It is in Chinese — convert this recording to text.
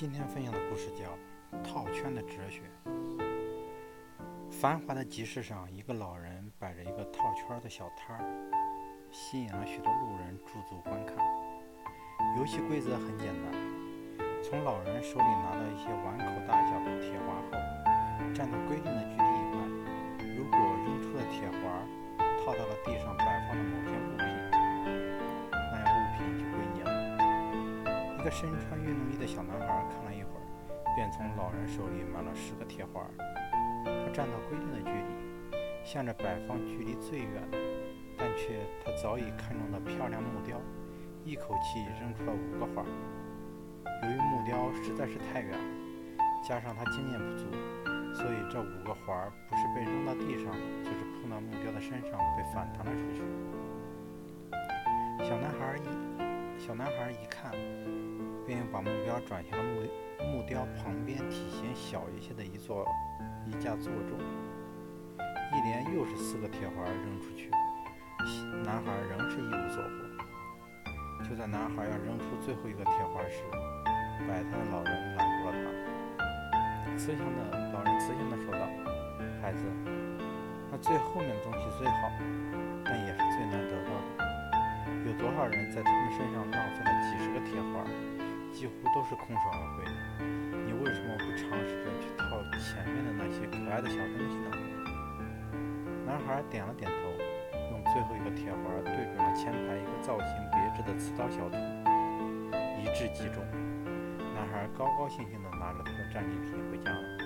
今天分享的故事叫《套圈的哲学》。繁华的集市上，一个老人摆着一个套圈的小摊儿，吸引了许多路人驻足观看。游戏规则很简单：从老人手里拿到一些碗口大小的铁环后，站到规定的距离一个身穿运动衣的小男孩看了一会儿，便从老人手里买了十个铁环。他站到规定的距离，向着摆放距离最远的，但却他早已看中的漂亮木雕，一口气扔出了五个环。由于木雕实在是太远了，加上他经验不足，所以这五个环不是被扔到地上，就是碰到木雕的身上被反弹了出去。小男孩一小男孩一看，便把目标转向了木木雕旁边体型小一些的一座。一架座钟，一连又是四个铁环扔出去，男孩仍是一无所获。就在男孩要扔出最后一个铁环时，摆摊的老人拦住了他。慈祥的老人慈祥地说道：“孩子，那最后面的东西最好，二人在他们身上浪费了几十个铁环，几乎都是空手而归。你为什么不尝试着去套前面的那些？”可爱的小东西呢？男孩点了点头，用最后一个铁环对准了前排一个造型别致的刺刀小兔，一掷即中。男孩高高兴兴地拿着他的战利品回家了。